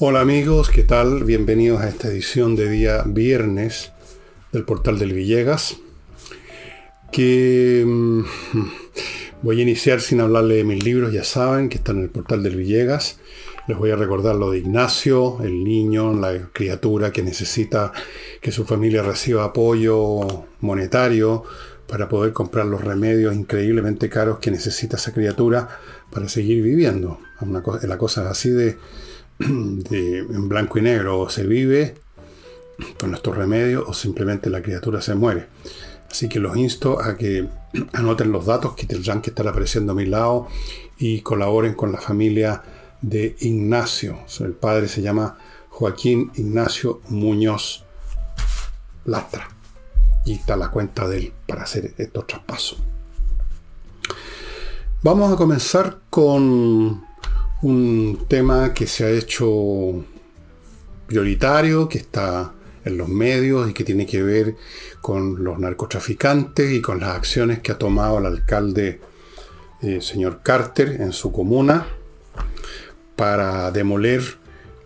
Hola amigos, ¿qué tal? Bienvenidos a esta edición de día viernes del portal del Villegas. Que mm, voy a iniciar sin hablarle de mis libros, ya saben que están en el portal del Villegas. Les voy a recordar lo de Ignacio, el niño, la criatura que necesita que su familia reciba apoyo monetario para poder comprar los remedios increíblemente caros que necesita esa criatura para seguir viviendo. La cosa es así de, de, en blanco y negro, o se vive con estos remedios o simplemente la criatura se muere. Así que los insto a que anoten los datos que tendrán que estar apareciendo a mi lado y colaboren con la familia de Ignacio. El padre se llama Joaquín Ignacio Muñoz Lastra. Y está la cuenta de él para hacer estos traspasos. Vamos a comenzar con un tema que se ha hecho prioritario, que está en los medios y que tiene que ver con los narcotraficantes y con las acciones que ha tomado el alcalde eh, señor Carter en su comuna para demoler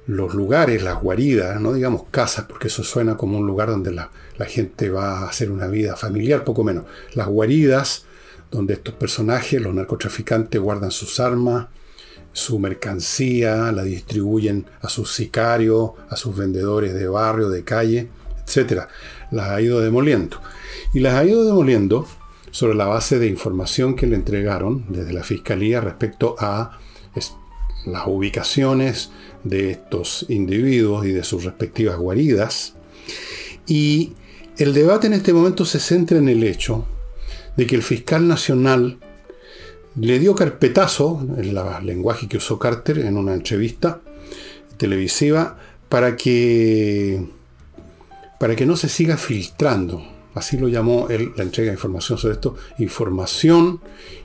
los lugares, las guaridas, no digamos casas, porque eso suena como un lugar donde la, la gente va a hacer una vida familiar, poco menos. Las guaridas, donde estos personajes, los narcotraficantes, guardan sus armas, su mercancía, la distribuyen a sus sicarios, a sus vendedores de barrio, de calle, etc. Las ha ido demoliendo. Y las ha ido demoliendo sobre la base de información que le entregaron desde la Fiscalía respecto a las ubicaciones de estos individuos y de sus respectivas guaridas. Y el debate en este momento se centra en el hecho de que el fiscal nacional le dio carpetazo, el lenguaje que usó Carter en una entrevista televisiva, para que, para que no se siga filtrando. Así lo llamó él, la entrega de información sobre esto, información,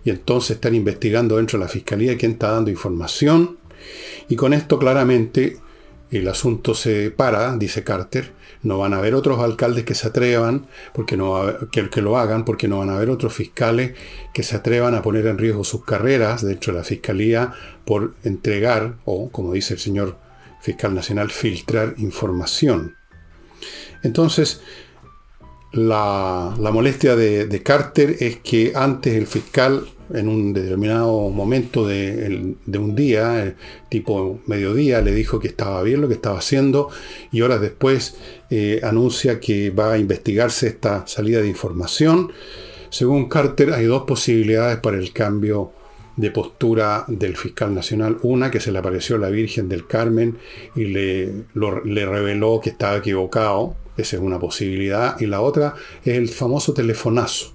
y entonces están investigando dentro de la fiscalía quién está dando información, y con esto claramente el asunto se para, dice Carter, no van a haber otros alcaldes que se atrevan, porque no que, lo hagan, porque no van a haber otros fiscales que se atrevan a poner en riesgo sus carreras dentro de la fiscalía por entregar, o como dice el señor fiscal nacional, filtrar información. Entonces, la, la molestia de, de Carter es que antes el fiscal en un determinado momento de, un día, tipo mediodía, le dijo que estaba bien lo que estaba haciendo y horas después eh, anuncia que va a investigarse esta salida de información. Según Carter, hay dos posibilidades para el cambio de postura del fiscal nacional. Una, que se le apareció la Virgen del Carmen y le, le reveló que estaba equivocado. Esa es una posibilidad. Y la otra es el famoso telefonazo.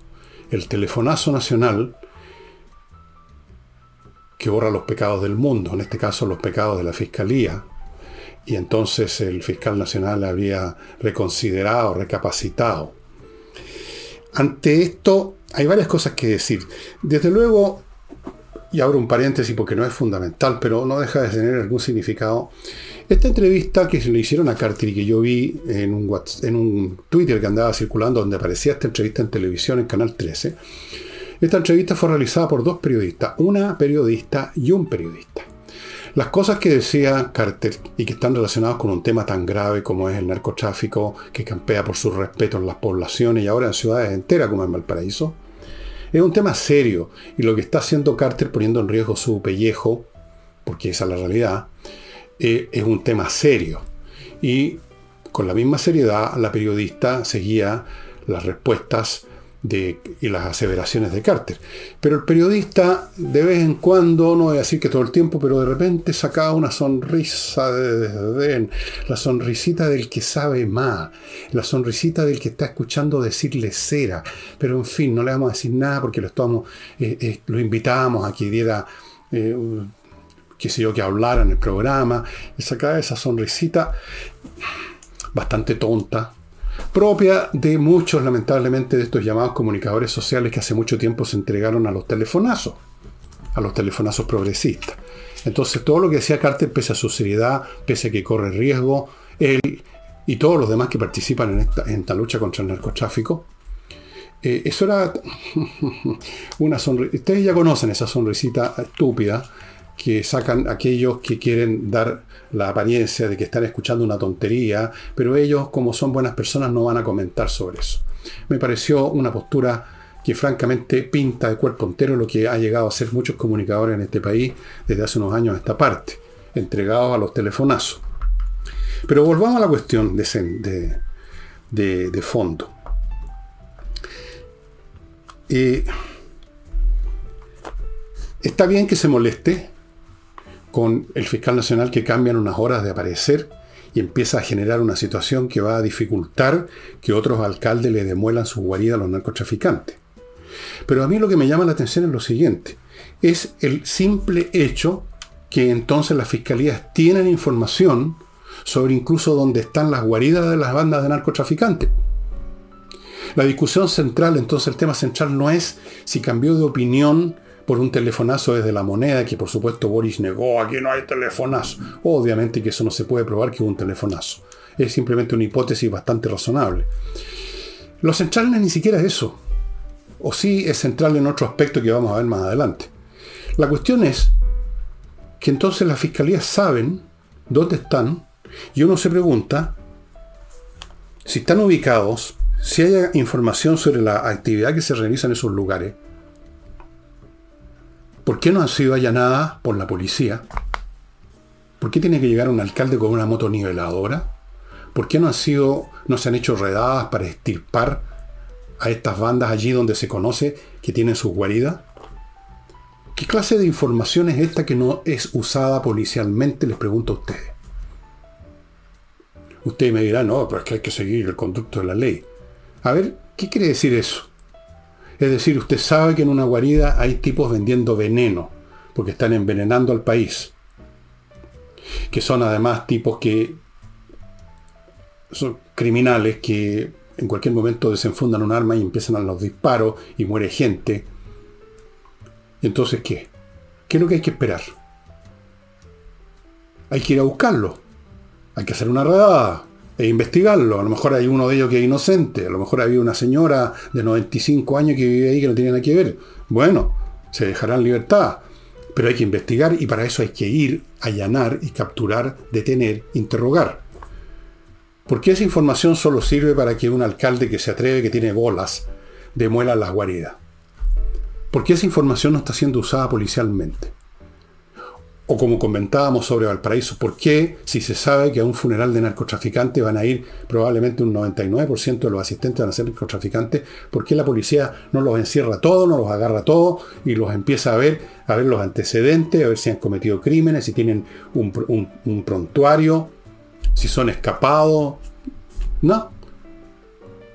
El telefonazo nacional que borra los pecados del mundo, en este caso los pecados de la Fiscalía, y entonces el fiscal nacional había reconsiderado, recapacitado. Ante esto hay varias cosas que decir. Desde luego, y abro un paréntesis porque no es fundamental, pero no deja de tener algún significado. Esta entrevista que se le hicieron a Carter y que yo vi en un, en un Twitter que andaba circulando donde aparecía esta entrevista en televisión en Canal 13, esta entrevista fue realizada por dos periodistas, una periodista y un periodista. Las cosas que decía Carter y que están relacionadas con un tema tan grave como es el narcotráfico que campea por su respeto en las poblaciones y ahora en ciudades enteras como en Valparaíso, es un tema serio y lo que está haciendo Carter poniendo en riesgo su pellejo, porque esa es la realidad, eh, es un tema serio. Y con la misma seriedad la periodista seguía las respuestas y las aseveraciones de Carter. Pero el periodista, de vez en cuando, no voy a decir que todo el tiempo, pero de repente sacaba una sonrisa de desdén, la sonrisita del que sabe más, la sonrisita del que está escuchando decirle cera. Pero en fin, no le vamos a decir nada porque lo, estamos, eh, eh, invitamos a que diera, eh, qué sé yo, que hablara en el programa. Sacaba esa sonrisita bastante tonta, propia de muchos, lamentablemente, de estos llamados comunicadores sociales que hace mucho tiempo se entregaron a los telefonazos, a los telefonazos progresistas. Entonces, todo lo que decía Carter, pese a su seriedad, pese a que corre riesgo, él y todos los demás que participan en esta, lucha contra el narcotráfico, eh, eso era una sonrisa. Ustedes ya conocen esa sonrisita estúpida que sacan aquellos que quieren dar la apariencia de que están escuchando una tontería, pero ellos, como son buenas personas, no van a comentar sobre eso. Me pareció una postura que francamente pinta de cuerpo entero lo que ha llegado a ser muchos comunicadores en este país desde hace unos años a esta parte, entregados a los telefonazos. Pero volvamos a la cuestión de, fondo. Eh, está bien que se moleste con el fiscal nacional que cambian unas horas de aparecer y empieza a generar una situación que va a dificultar que otros alcaldes le demuelan su guarida a los narcotraficantes. Pero a mí lo que me llama la atención es lo siguiente, es el simple hecho que entonces las fiscalías tienen información sobre incluso dónde están las guaridas de las bandas de narcotraficantes. La discusión central, entonces el tema central no es si cambió de opinión por un telefonazo desde la moneda, que por supuesto Boris negó, aquí no hay telefonazo. Obviamente que eso no se puede probar que hubo un telefonazo. Es simplemente una hipótesis bastante razonable. Lo central no es ni siquiera eso. O sí es central en otro aspecto que vamos a ver más adelante. La cuestión es que entonces las fiscalías saben dónde están y uno se pregunta si están ubicados, si hay información sobre la actividad que se realiza en esos lugares, ¿por qué no han sido allanadas por la policía? ¿Por qué tiene que llegar un alcalde con una moto niveladora? ¿Por qué no han sido, no se han hecho redadas para estirpar a estas bandas allí donde se conoce que tienen sus guaridas? ¿Qué clase de información es esta que no es usada policialmente? Les pregunto a ustedes. Usted me dirá, no, pero es que hay que seguir el conducto de la ley. A ver, ¿qué quiere decir eso? Es decir, usted sabe que en una guarida hay tipos vendiendo veneno, porque están envenenando al país. Que son además tipos que son criminales que en cualquier momento desenfundan un arma y empiezan a los disparos y muere gente. Entonces, ¿qué? ¿Qué es lo que hay que esperar? Hay que ir a buscarlo. Hay que hacer una redada e investigarlo. A lo mejor hay uno de ellos que es inocente. A lo mejor había una señora de 95 años que vive ahí que no tiene nada que ver. Bueno, se dejará en libertad. Pero hay que investigar y para eso hay que ir, allanar y capturar, detener, interrogar. ¿Por qué esa información solo sirve para que un alcalde que se atreve, que tiene bolas, demuela las guaridas? ¿Por qué esa información no está siendo usada policialmente? O como comentábamos sobre Valparaíso, ¿por qué si se sabe que a un funeral de narcotraficante van a ir probablemente un 99% de los asistentes van a ser narcotraficantes, ¿por qué la policía no los encierra todos, no los agarra todos y los empieza a ver, a ver los antecedentes, a ver si han cometido crímenes, si tienen un, un prontuario, si son escapados? No,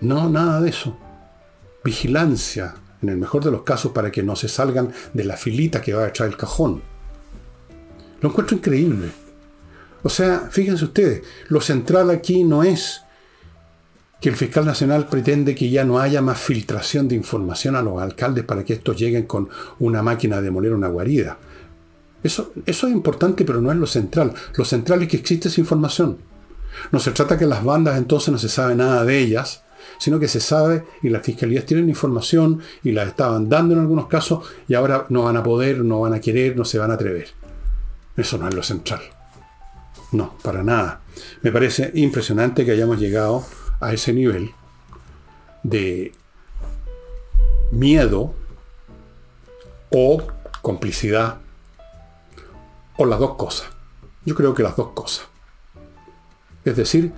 no, nada de eso. Vigilancia, en el mejor de los casos, para que no se salgan de la filita que va a echar el cajón. Lo encuentro increíble. O sea, fíjense ustedes, lo central aquí no es que el fiscal nacional pretende que ya no haya más filtración de información a los alcaldes para que estos lleguen con una máquina de demoler una guarida. Eso, eso es importante, pero no es lo central. Lo central es que existe esa información. No se trata que las bandas entonces no se sabe nada de ellas, sino que se sabe y las fiscalías tienen información y la estaban dando en algunos casos y ahora no van a poder, no van a querer, no se van a atrever. Eso no es lo central. No, para nada. Me parece impresionante que hayamos llegado a ese nivel de miedo o complicidad o las dos cosas. Yo creo que las dos cosas. Es decir,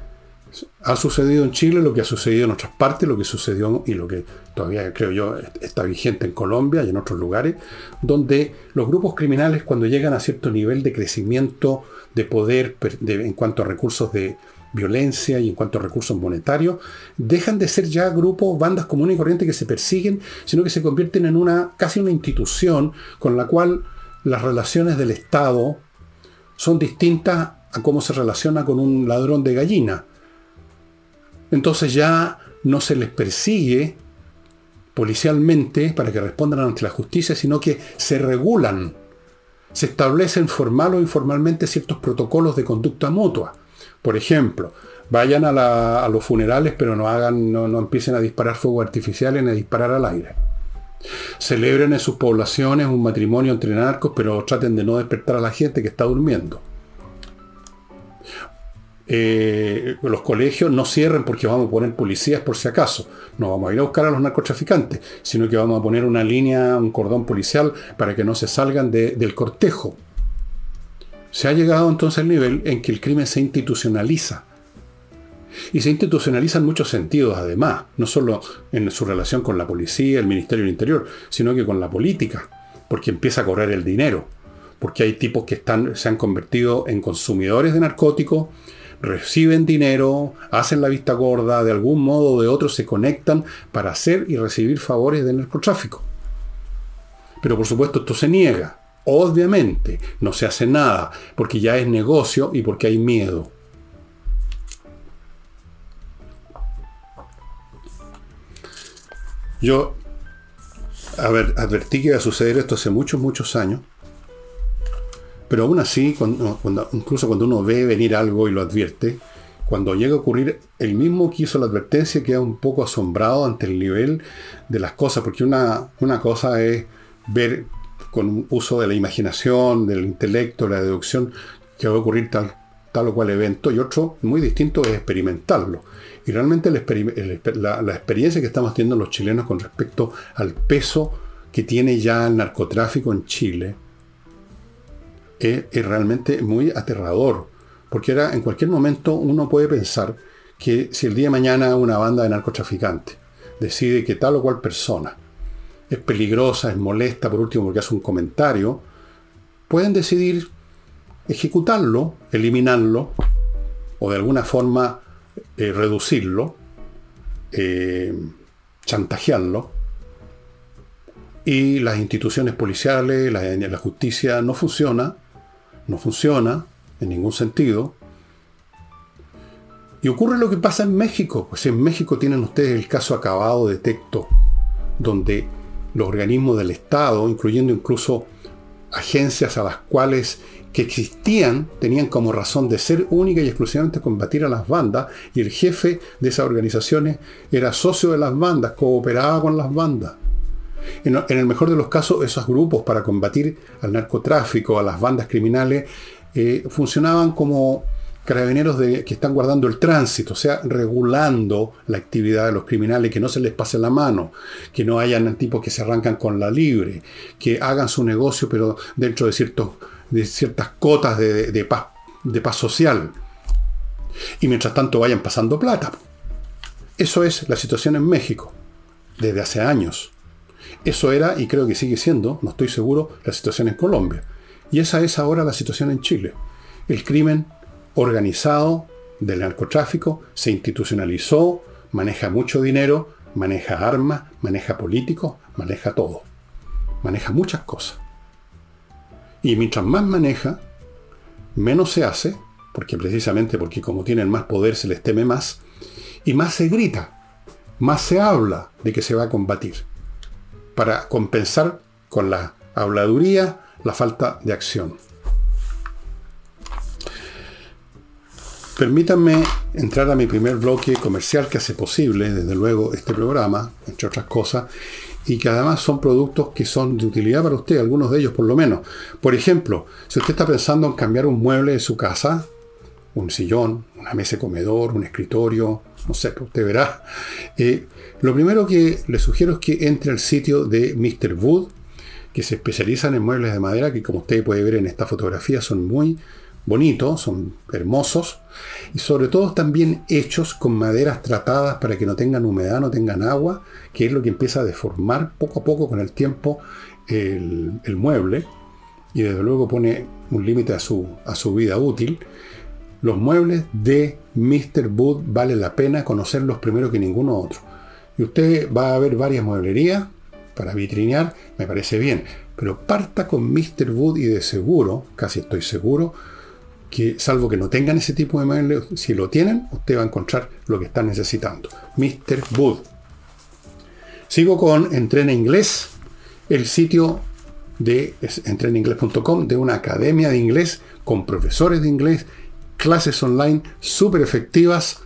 ha sucedido en Chile lo que ha sucedido en otras partes, lo que sucedió y lo que todavía creo yo está vigente en Colombia y en otros lugares, donde los grupos criminales cuando llegan a cierto nivel de crecimiento, de poder en cuanto a recursos de violencia y en cuanto a recursos monetarios, dejan de ser ya grupos, bandas comunes y corrientes que se persiguen, sino que se convierten en una casi una institución con la cual las relaciones del Estado son distintas a cómo se relaciona con un ladrón de gallina entonces ya no se les persigue policialmente para que respondan ante la justicia, sino que se regulan, se establecen formal o informalmente ciertos protocolos de conducta mutua. Por ejemplo, vayan a, los funerales, pero no hagan, no, empiecen a disparar fuego artificial ni a disparar al aire. Celebren en sus poblaciones un matrimonio entre narcos, pero traten de no despertar a la gente que está durmiendo. Eh, los colegios no cierren porque vamos a poner policías por si acaso. No vamos a ir a buscar a los narcotraficantes, sino que vamos a poner una línea, un cordón policial para que no se salgan del cortejo. Se ha llegado entonces al nivel en que el crimen se institucionaliza. Y se institucionaliza en muchos sentidos, además, no solo en su relación con la policía, el Ministerio del Interior, sino que con la política, porque empieza a correr el dinero, porque hay tipos que están, se han convertido en consumidores de narcóticos, reciben dinero, hacen la vista gorda, de algún modo o de otro se conectan para hacer y recibir favores del narcotráfico. Pero por supuesto esto se niega. Obviamente no se hace nada porque ya es negocio y porque hay miedo. Yo advertí que iba a suceder esto hace muchos, muchos años. Pero aún así, incluso cuando uno ve venir algo y lo advierte, cuando llega a ocurrir, el mismo que hizo la advertencia queda un poco asombrado ante el nivel de las cosas, porque una, una cosa es ver con uso de la imaginación, del intelecto, la deducción, que va a ocurrir tal, tal o cual evento, y otro muy distinto es experimentarlo. Y realmente la experiencia que estamos teniendo los chilenos con respecto al peso que tiene ya el narcotráfico en Chile, es, realmente muy aterrador, porque era, en cualquier momento uno puede pensar que si el día de mañana una banda de narcotraficantes decide que tal o cual persona es peligrosa, es molesta, por último porque hace un comentario, pueden decidir ejecutarlo, eliminarlo, o de alguna forma eh, reducirlo, eh, chantajearlo, y las instituciones policiales, la, la justicia no funciona, no funciona en ningún sentido. Y ocurre lo que pasa en México. Pues en México tienen ustedes el caso acabado de Tecto, donde los organismos del Estado, incluyendo incluso agencias a las cuales que existían, tenían como razón de ser única y exclusivamente combatir a las bandas, y el jefe de esas organizaciones era socio de las bandas, cooperaba con las bandas. En, el mejor de los casos, esos grupos para combatir al narcotráfico, a las bandas criminales, eh, funcionaban como carabineros que están guardando el tránsito, o sea, regulando la actividad de los criminales, que no se les pase la mano, que no hayan tipos que se arrancan con la libre, que hagan su negocio, pero dentro de, ciertas cotas de paz social. Y mientras tanto vayan pasando plata. Eso es la situación en México, desde hace años. Eso era, y creo que sigue siendo, no estoy seguro, la situación en Colombia. Y esa es ahora la situación en Chile. El crimen organizado del narcotráfico se institucionalizó, maneja mucho dinero, maneja armas, maneja políticos, maneja todo. Maneja muchas cosas. Y mientras más maneja, menos se hace, porque precisamente porque como tienen más poder se les teme más, y más se grita, más se habla de que se va a combatir para compensar con la habladuría la falta de acción. Permítanme entrar a mi primer bloque comercial que hace posible, desde luego, este programa, entre otras cosas, y que además son productos que son de utilidad para usted, algunos de ellos por lo menos. Por ejemplo, si usted está pensando en cambiar un mueble de su casa, un sillón, una mesa de comedor, un escritorio, no sé, usted verá. Eh, lo primero que le sugiero es que entre al sitio de Mr. Wood, que se especializan en muebles de madera, que como usted puede ver en esta fotografía son muy bonitos, son hermosos, y sobre todo también hechos con maderas tratadas para que no tengan humedad, no tengan agua, que es lo que empieza a deformar poco a poco con el tiempo el, el mueble, y desde luego pone un límite a su, a su vida útil. Los muebles de Mr. Wood vale la pena conocerlos primero que ninguno otro. Y usted va a ver varias mueblerías para vitrinear, me parece bien. Pero parta con Mr. Wood y de seguro, casi estoy seguro, que salvo que no tengan ese tipo de muebles, si lo tienen, usted va a encontrar lo que está necesitando. Mr. Wood. Sigo con Entrena Inglés, el sitio de entrenainglés.com, de una academia de inglés con profesores de inglés clases online súper efectivas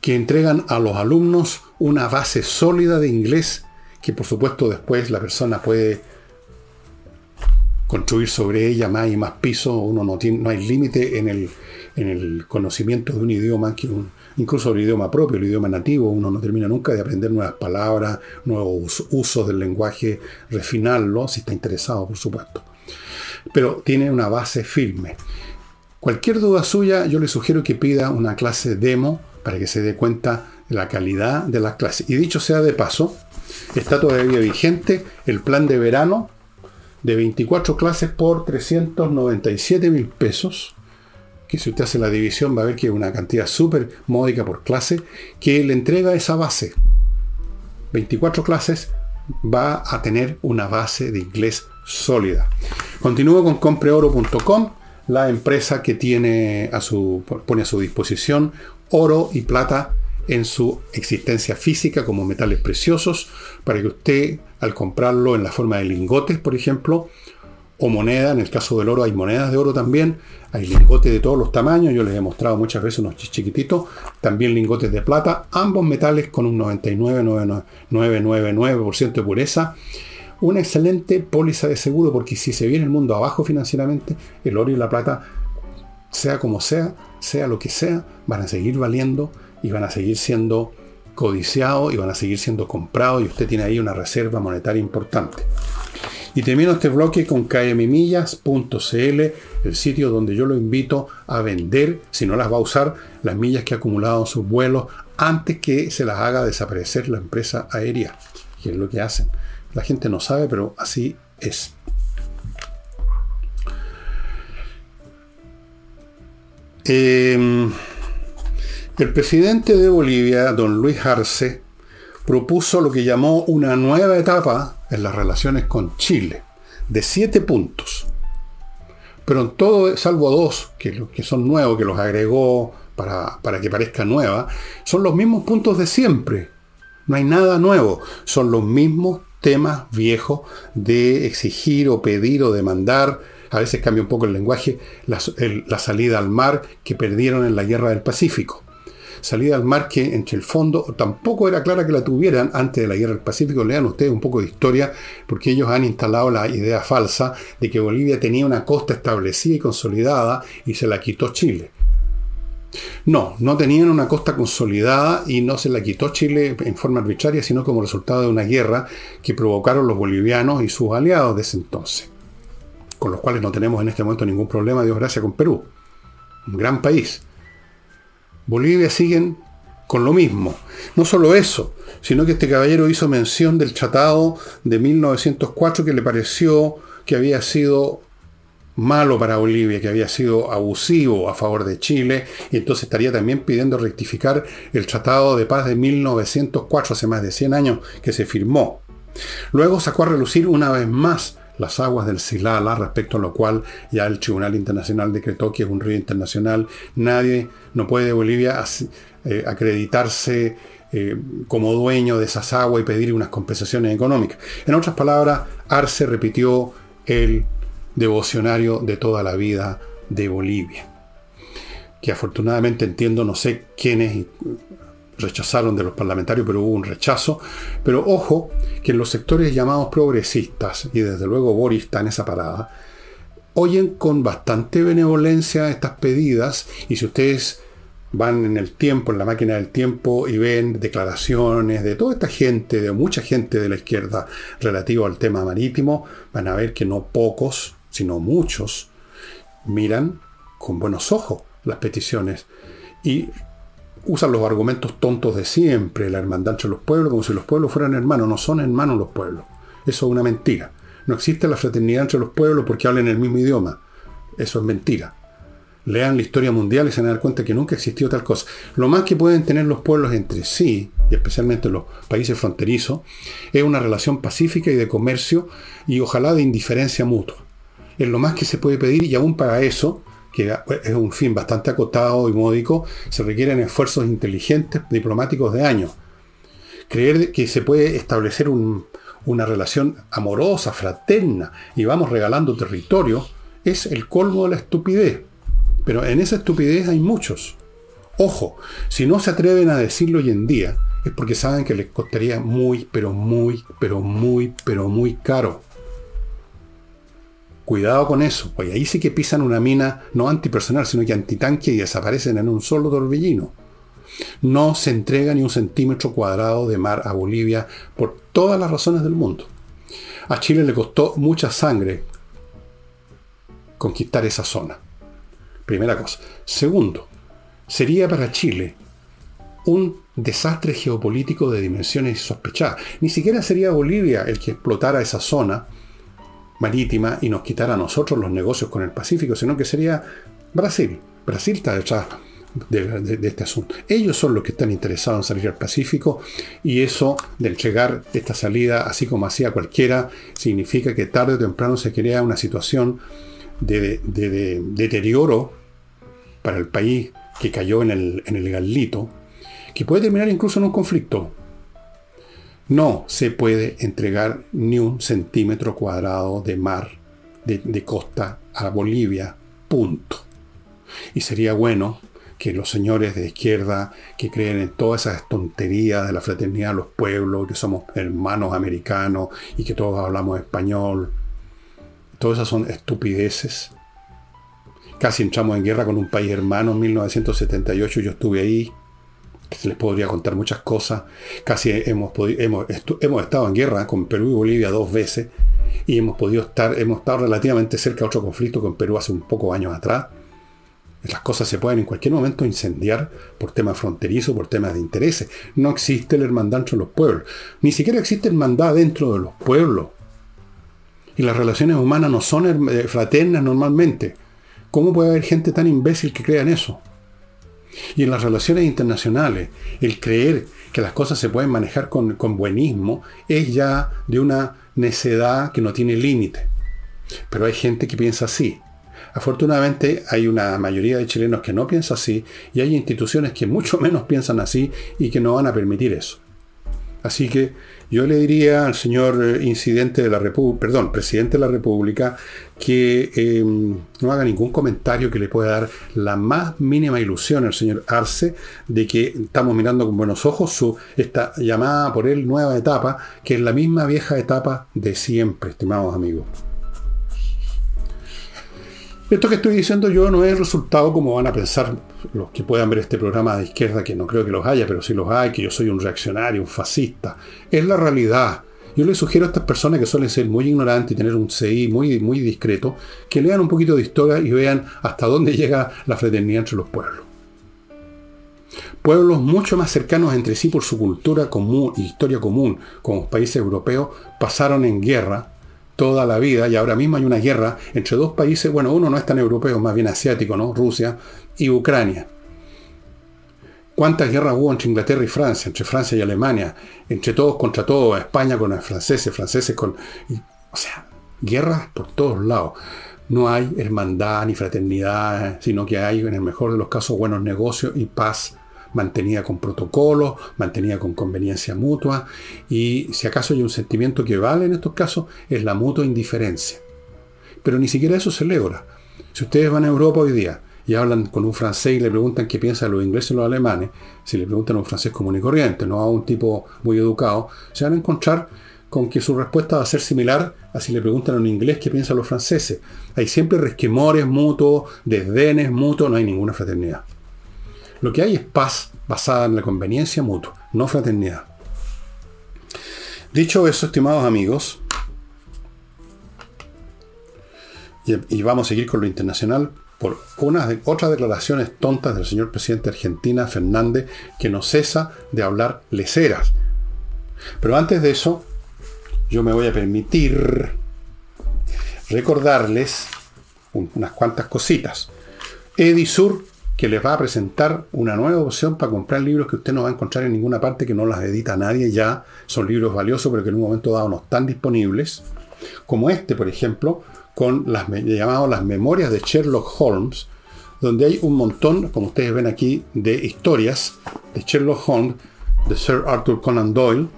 que entregan a los alumnos una base sólida de inglés que por supuesto después la persona puede construir sobre ella más y más pisos, uno no, tiene, no hay límite en el, en el conocimiento de un idioma, que incluso el idioma propio, el idioma nativo, uno no termina nunca de aprender nuevas palabras, nuevos usos del lenguaje, refinarlo, si está interesado, por supuesto. Pero tiene una base firme. Cualquier duda suya, yo le sugiero que pida una clase demo para que se dé cuenta de la calidad de las clases. Y dicho sea de paso, está todavía vigente el plan de verano de 24 clases por 397 mil pesos que si usted hace la división va a ver que es una cantidad súper módica por clase, que le entrega esa base. 24 clases va a tener una base de inglés sólida. Continúo con compreoro.com, la empresa que tiene a su, pone a su disposición oro y plata en su existencia física como metales preciosos para que usted al comprarlo en la forma de lingotes, por ejemplo, o moneda, en el caso del oro hay monedas de oro también, hay lingotes de todos los tamaños, yo les he mostrado muchas veces unos chiquititos, también lingotes de plata, ambos metales con un 99,999% de pureza. Una excelente póliza de seguro porque si se viene el mundo abajo financieramente, el oro y la plata, sea como sea, sea lo que sea, van a seguir valiendo y van a seguir siendo codiciados y van a seguir siendo comprados y usted tiene ahí una reserva monetaria importante. Y termino este bloque con kmmillas.cl, el sitio donde yo lo invito a vender, si no las va a usar, las millas que ha acumulado en sus vuelos antes que se las haga desaparecer la empresa aérea. Y es lo que hacen. La gente no sabe, pero así es. Em, el presidente de Bolivia, don Luis Arce, propuso lo que llamó una nueva etapa en las relaciones con Chile, de siete puntos. Pero en todo, salvo dos, que, que son nuevos, que los agregó para, para que parezca nueva, son los mismos puntos de siempre. No hay nada nuevo. Son los mismos temas viejos de exigir o pedir o demandar. A veces cambia un poco el lenguaje, la salida al mar que perdieron en la guerra del Pacífico salida al mar que entre el fondo tampoco era clara que la tuvieran antes de la guerra del Pacífico. Lean ustedes un poco de historia porque ellos han instalado la idea falsa de que Bolivia tenía una costa establecida y consolidada y se la quitó Chile. No, no tenían una costa consolidada y no se la quitó Chile en forma arbitraria, sino como resultado de una guerra que provocaron los bolivianos y sus aliados de ese entonces, con los cuales no tenemos en este momento ningún problema, Dios gracias, con Perú. Un gran país. Bolivia siguen con lo mismo. No solo eso, sino que este caballero hizo mención del tratado de 1904 que le pareció que había sido malo para Bolivia, que había sido abusivo a favor de Chile, y entonces estaría también pidiendo rectificar el Tratado de Paz de 1904, hace más de 100 años, que se firmó. Luego sacó a relucir una vez más las aguas del Silala, respecto a lo cual ya el Tribunal Internacional decretó que es un río internacional. Nadie, no puede de Bolivia eh, acreditarse eh, como dueño de esas aguas y pedir unas compensaciones económicas. En otras palabras, Arce repitió el devocionario de toda la vida de Bolivia. Que afortunadamente entiendo, no sé quiénes rechazaron de los parlamentarios, pero hubo un rechazo. Pero ojo, que en los sectores llamados progresistas, y desde luego Boris está en esa parada, oyen con bastante benevolencia estas pedidas, y si ustedes van en el tiempo, en la máquina del tiempo, y ven declaraciones de toda esta gente, de mucha gente de la izquierda relativo al tema marítimo, van a ver que no pocos, sino muchos, miran con buenos ojos las peticiones y usan los argumentos tontos de siempre, la hermandad entre los pueblos, como si los pueblos fueran hermanos. No son hermanos los pueblos. Eso es una mentira. No existe la fraternidad entre los pueblos porque hablan el mismo idioma. Eso es mentira. Lean la historia mundial y se van a dar cuenta que nunca existió tal cosa. Lo más que pueden tener los pueblos entre sí, y especialmente los países fronterizos, es una relación pacífica y de comercio y ojalá de indiferencia mutua. Es lo más que se puede pedir y aún para eso que es un fin bastante acotado y módico, se requieren esfuerzos inteligentes diplomáticos de años. Creer que se puede establecer una relación amorosa, fraterna, y vamos regalando territorio, es el colmo de la estupidez. Pero en esa estupidez hay muchos. Ojo, si no se atreven a decirlo hoy en día, es porque saben que les costaría muy, pero muy, pero muy, pero muy caro. Cuidado con eso, pues ahí sí que pisan una mina no antipersonal, sino que antitanque y desaparecen en un solo torbellino. No se entrega ni un centímetro cuadrado de mar a Bolivia por todas las razones del mundo. A Chile le costó mucha sangre conquistar esa zona. Primera cosa. Segundo, sería para Chile un desastre geopolítico de dimensiones sospechadas. Ni siquiera sería Bolivia el que explotara esa zona marítima y nos quitara a nosotros los negocios con el Pacífico, sino que sería Brasil. Brasil está detrás de, este asunto. Ellos son los que están interesados en salir al Pacífico y eso de entregar esta salida así como hacía cualquiera significa que tarde o temprano se crea una situación de, deterioro para el país que cayó en el, en el galito, que puede terminar incluso en un conflicto. No se puede entregar ni un centímetro cuadrado de mar, de costa a Bolivia, punto. Y sería bueno que los señores de izquierda que creen en todas esas tonterías de la fraternidad de los pueblos, que somos hermanos americanos y que todos hablamos español, todas esas son estupideces. Casi entramos en guerra con un país hermano en 1978, yo estuve ahí, les podría contar muchas cosas. Casi hemos, hemos, hemos estado en guerra con Perú y Bolivia dos veces y hemos podido estar, hemos estado relativamente cerca de otro conflicto con Perú hace un poco años atrás las cosas se pueden en cualquier momento incendiar por temas fronterizos, por temas de intereses. No existe la hermandad entre los pueblos. Ni siquiera existe hermandad dentro de los pueblos. Y las relaciones humanas no son eh, fraternas normalmente. ¿Cómo puede haber gente tan imbécil que crea en eso? Y en las relaciones internacionales, el creer que las cosas se pueden manejar con, buenismo es ya de una necedad que no tiene límite. Pero hay gente que piensa así. Afortunadamente hay una mayoría de chilenos que no piensa así y hay instituciones que mucho menos piensan así y que no van a permitir eso. Así que yo le diría al señor eh, incidente de la República, perdón, presidente de la República, que em, no haga ningún comentario que le pueda dar la más mínima ilusión al señor Arce de que estamos mirando con buenos ojos su esta llamada por él nueva etapa, que es la misma vieja etapa de siempre, estimados amigos. Esto que estoy diciendo yo no es resultado como van a pensar los que puedan ver este programa de izquierda, que no creo que los haya, pero si los hay, que yo soy un reaccionario, un fascista. Es la realidad. Yo les sugiero a estas personas que suelen ser muy ignorantes y tener un CI muy, muy discreto, que lean un poquito de historia y vean hasta dónde llega la fraternidad entre los pueblos. Pueblos mucho más cercanos entre sí por su cultura común y historia común, como los países europeos, pasaron en guerra toda la vida y ahora mismo hay una guerra entre dos países, bueno, uno no es tan europeo, más bien asiático, ¿no? Rusia y Ucrania. ¿Cuántas guerras hubo entre Inglaterra y Francia, entre Francia y Alemania, entre todos contra todos, España con los franceses, franceses con... o sea, guerras por todos lados. No hay hermandad ni fraternidad, sino que hay, en el mejor de los casos, buenos negocios y paz mantenida con protocolos, mantenida con conveniencia mutua, y si acaso hay un sentimiento que vale en estos casos, es la mutua indiferencia. Pero ni siquiera eso se logra. Si ustedes van a Europa hoy día y hablan con un francés y le preguntan qué piensan los ingleses y los alemanes, si le preguntan a un francés común y corriente, no a un tipo muy educado, se van a encontrar con que su respuesta va a ser similar a si le preguntan a un inglés qué piensan los franceses. Hay siempre resquemores mutuos, desdenes mutuos, no hay ninguna fraternidad. Lo que hay es paz basada en la conveniencia mutua, no fraternidad. Dicho eso, estimados amigos, y, vamos a seguir con lo internacional por unas otras declaraciones tontas del señor presidente de Argentina, Fernández, que no cesa de hablar leceras. Pero antes de eso, yo me voy a permitir recordarles unas cuantas cositas. Edisur que les va a presentar una nueva opción para comprar libros que usted no va a encontrar en ninguna parte, que no las edita nadie ya. Son libros valiosos, pero que en un momento dado no están disponibles. Como este, por ejemplo, con las llamadas las memorias de Sherlock Holmes, donde hay un montón, como ustedes ven aquí, de historias de Sherlock Holmes, de Sir Arthur Conan Doyle.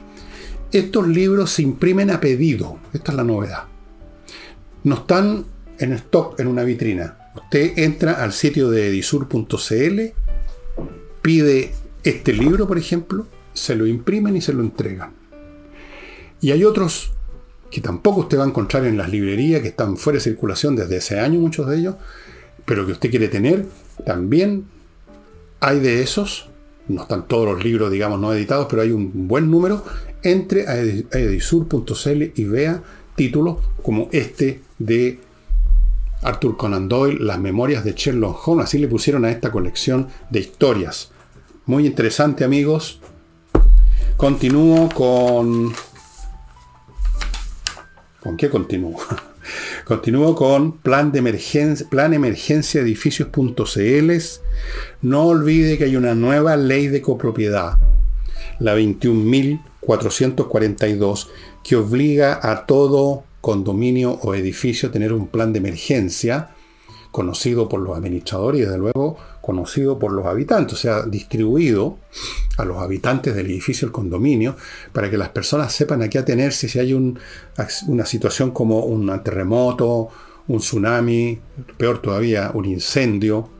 Estos libros se imprimen a pedido. Esta es la novedad. No están en stock en una vitrina Usted entra al sitio de edisur.cl, pide este libro, por ejemplo, se lo imprimen y se lo entregan. Y hay otros que tampoco usted va a encontrar en las librerías, que están fuera de circulación desde ese año, muchos de ellos, pero que usted quiere tener, también hay de esos, no están todos los libros, digamos, no editados, pero hay un buen número, entre a edisur.cl y vea títulos como este de Arthur Conan Doyle, Las Memorias de Sherlock Holmes, así le pusieron a esta colección de historias. Muy interesante amigos. Continúo con... ¿Con qué continúo? continúo con plan de emergencia, plan emergencia edificios.cl. No olvide que hay una nueva ley de copropiedad, la 21.442, que obliga a todo condominio o edificio tener un plan de emergencia conocido por los administradores y desde luego conocido por los habitantes, o sea, distribuido a los habitantes del edificio, el condominio, para que las personas sepan a qué atenerse si hay una situación como un terremoto, un tsunami, peor todavía, un incendio,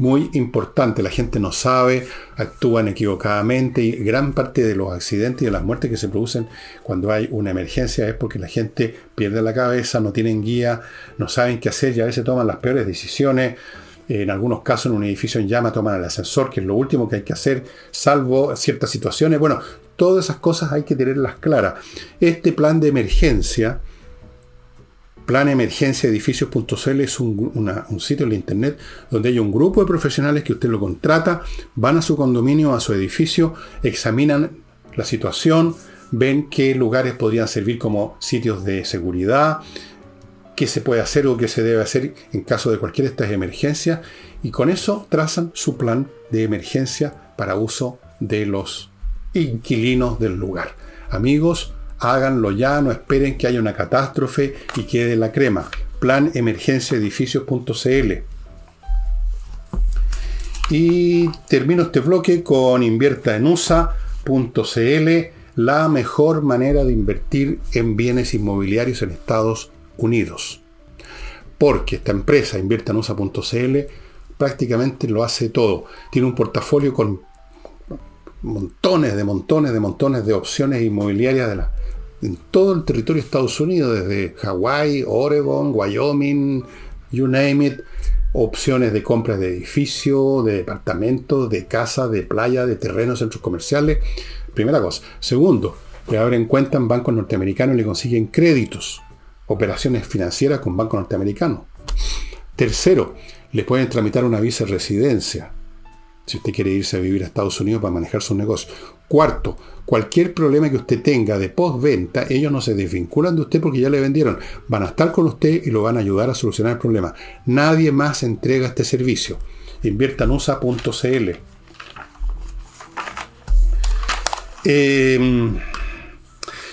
muy importante. La gente no sabe, actúan equivocadamente y gran parte de los accidentes y de las muertes que se producen cuando hay una emergencia es porque la gente pierde la cabeza, no tienen guía, no saben qué hacer y a veces toman las peores decisiones. En algunos casos en un edificio en llama toman el ascensor, que es lo último que hay que hacer, salvo ciertas situaciones. Bueno, todas esas cosas hay que tenerlas claras. Este plan de emergencia planemergenciaedificios.cl es un, sitio en internet donde hay un grupo de profesionales que usted lo contrata, van a su condominio, a su edificio, examinan la situación, ven qué lugares podrían servir como sitios de seguridad, qué se puede hacer o qué se debe hacer en caso de cualquier de estas emergencias y con eso trazan su plan de emergencia para uso de los inquilinos del lugar. Amigos, háganlo ya, no esperen que haya una catástrofe y quede la crema. Plan emergencia edificios.cl. Y termino este bloque con inviertaenusa.cl, la mejor manera de invertir en bienes inmobiliarios en Estados Unidos. Porque esta empresa, inviertaenusa.cl, prácticamente lo hace todo. Tiene un portafolio con montones de montones de montones de opciones inmobiliarias de la, en todo el territorio de Estados Unidos, desde Hawái, Oregon, Wyoming, you name it, opciones de compra de edificios, de departamentos, de casas, de playa, de terrenos, centros comerciales. Primera cosa. Segundo, le abren cuenta en bancos norteamericanos y le consiguen créditos, operaciones financieras con bancos norteamericanos. Tercero, le pueden tramitar una visa de residencia si usted quiere irse a vivir a Estados Unidos para manejar su negocio. Cuarto, cualquier problema que usted tenga de postventa, ellos no se desvinculan de usted porque ya le vendieron. Van a estar con usted y lo van a ayudar a solucionar el problema. Nadie más entrega este servicio. Inviertanusa.cl. Em,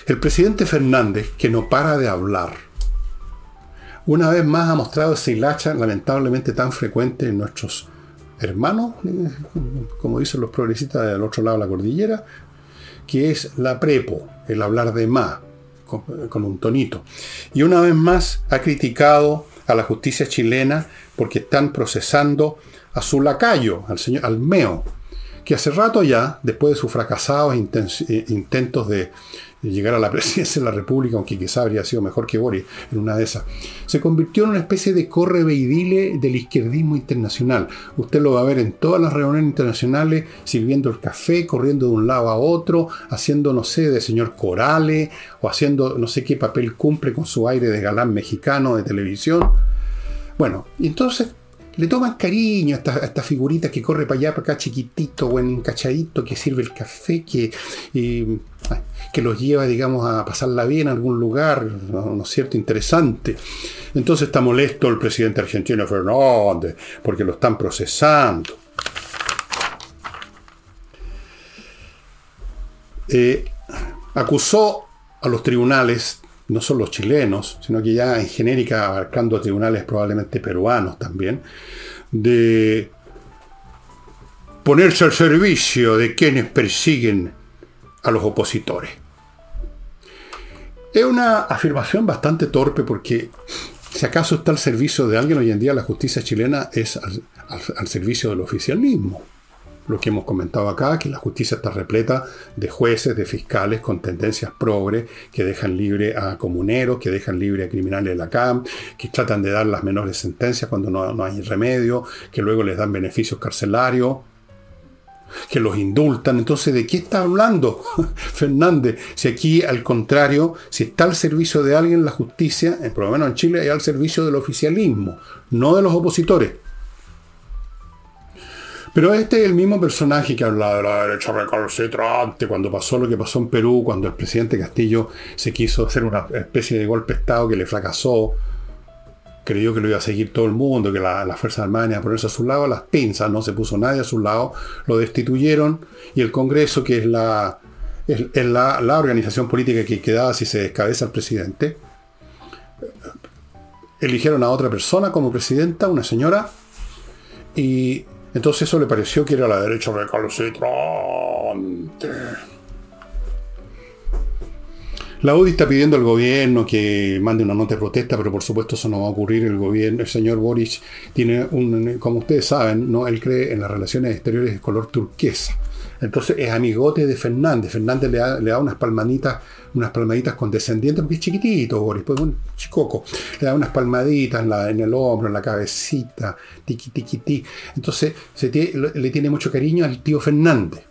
el presidente Fernández, que no para de hablar, una vez más ha mostrado ese hilacha lamentablemente tan frecuente en nuestros hermanos, como dicen los progresistas del otro lado de la cordillera, que es la prepo, el hablar de más, con, un tonito. Y una vez más ha criticado a la justicia chilena porque están procesando a su lacayo, al señor Almeo, que hace rato ya, después de sus fracasados eh, intentos de llegar a la presidencia de la República, aunque quizá habría sido mejor que Boris en una de esas, se convirtió en una especie de correveidile del izquierdismo internacional. Usted lo va a ver en todas las reuniones internacionales, sirviendo el café, corriendo de un lado a otro, haciendo, no sé, de señor Corale, o haciendo no sé qué papel cumple con su aire de galán mexicano de televisión. Bueno, y entonces le toman cariño a esta, figurita que corre para allá, para acá, chiquitito, buen encachadito, que sirve el café, que, que los lleva, digamos, a pasarla bien en algún lugar, ¿no, es cierto?, interesante. Entonces está molesto el presidente argentino Fernández, porque lo están procesando. Eh, acusó a los tribunales, no solo los chilenos, sino que ya en genérica abarcando tribunales probablemente peruanos también, de ponerse al servicio de quienes persiguen a los opositores. Es una afirmación bastante torpe porque si acaso está al servicio de alguien hoy en día, la justicia chilena es al, servicio del oficialismo. lo que hemos comentado acá, que la justicia está repleta de jueces, de fiscales con tendencias progres, que dejan libre a comuneros, que dejan libre a criminales de la CAM, que tratan de dar las menores sentencias cuando no, no hay remedio, que luego les dan beneficios carcelarios que los indultan. Entonces, ¿de qué está hablando Fernández? Si aquí, al contrario, si está al servicio de alguien la justicia, por lo menos en Chile, hay al servicio del oficialismo, no de los opositores. Pero este es el mismo personaje que hablaba de la derecha recalcitrante cuando pasó lo que pasó en Perú, cuando el presidente Castillo se quiso hacer una especie de golpe de Estado que le fracasó, creyó que lo iba a seguir todo el mundo, que la, la Fuerza Armada iba a ponerse a su lado, las pinzas, no se puso nadie a su lado, lo destituyeron y el Congreso, que es la, la, la, organización política que quedaba si se descabeza el presidente, eligieron a otra persona como presidenta, una señora, y entonces eso le pareció que era la derecha recalcitrante. La UDI está pidiendo al gobierno que mande una nota de protesta, pero por supuesto eso no va a ocurrir. El gobierno, el señor Boris tiene un, como ustedes saben, no, él cree en las relaciones exteriores de color turquesa. Entonces es amigote de Fernández. Fernández le da, unas palmaditas, unas palmaditas condescendientes, porque es chiquitito, Boris, pues un chicoco. Le da unas palmaditas en, la, el hombro, en la cabecita, tiqui, tiqui, tiqui. Entonces se le tiene mucho cariño al tío Fernández.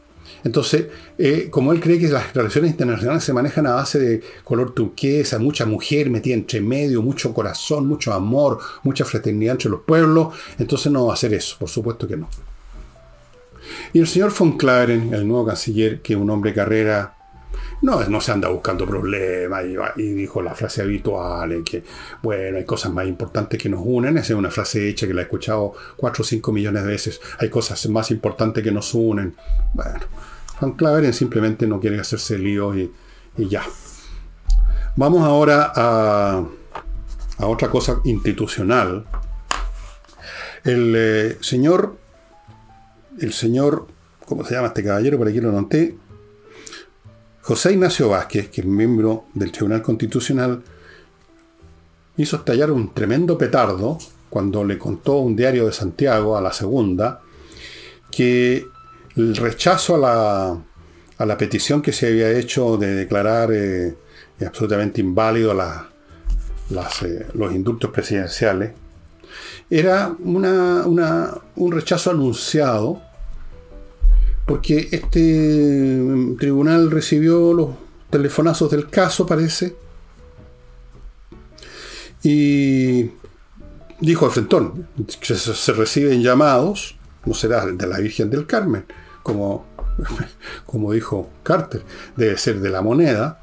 Entonces, eh, como él cree que las relaciones internacionales se manejan a base de color turquesa, mucha mujer metida entre medio, mucho corazón, mucho amor, mucha fraternidad entre los pueblos, entonces no va a hacer eso, por supuesto que no. Y el señor von Claveren, el nuevo canciller, que un hombre carrera, no, no se anda buscando problemas y, dijo la frase habitual, que, bueno, hay cosas más importantes que nos unen. Esa es una frase hecha que la he escuchado cuatro o cinco millones de veces. Hay cosas más importantes que nos unen. Bueno, Juan Claveren simplemente no quiere hacerse lío y, ya. Vamos ahora a, a, otra cosa institucional. El eh, señor, el señor, ¿cómo se llama este caballero? Por aquí lo noté. José Ignacio Vázquez, que es miembro del Tribunal Constitucional, hizo estallar un tremendo petardo cuando le contó un diario de Santiago, a la segunda, que el rechazo a la, petición que se había hecho de declarar eh, absolutamente inválido eh, los indultos presidenciales era un rechazo anunciado porque este mm, tribunal recibió los telefonazos del caso, parece, y dijo al frentón, se reciben llamados, no será de la Virgen del Carmen, como, como dijo Carter, debe ser de la moneda.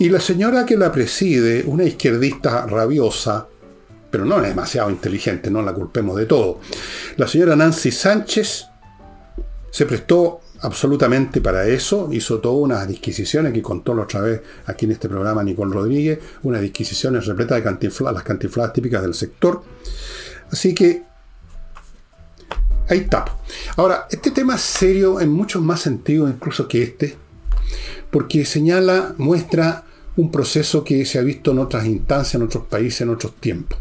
Y la señora que la preside, una izquierdista rabiosa, pero no es demasiado inteligente, no la culpemos de todo. La señora Nancy Sánchez se prestó absolutamente para eso, hizo todas unas disquisiciones que contó la otra vez aquí en este programa Nicole Rodríguez, unas disquisiciones repletas de las cantinflas típicas del sector. Así que Ahí está. Ahora, este tema es serio en muchos más sentidos incluso que este, porque señala, muestra un proceso que se ha visto en otras instancias, en otros países, en otros tiempos.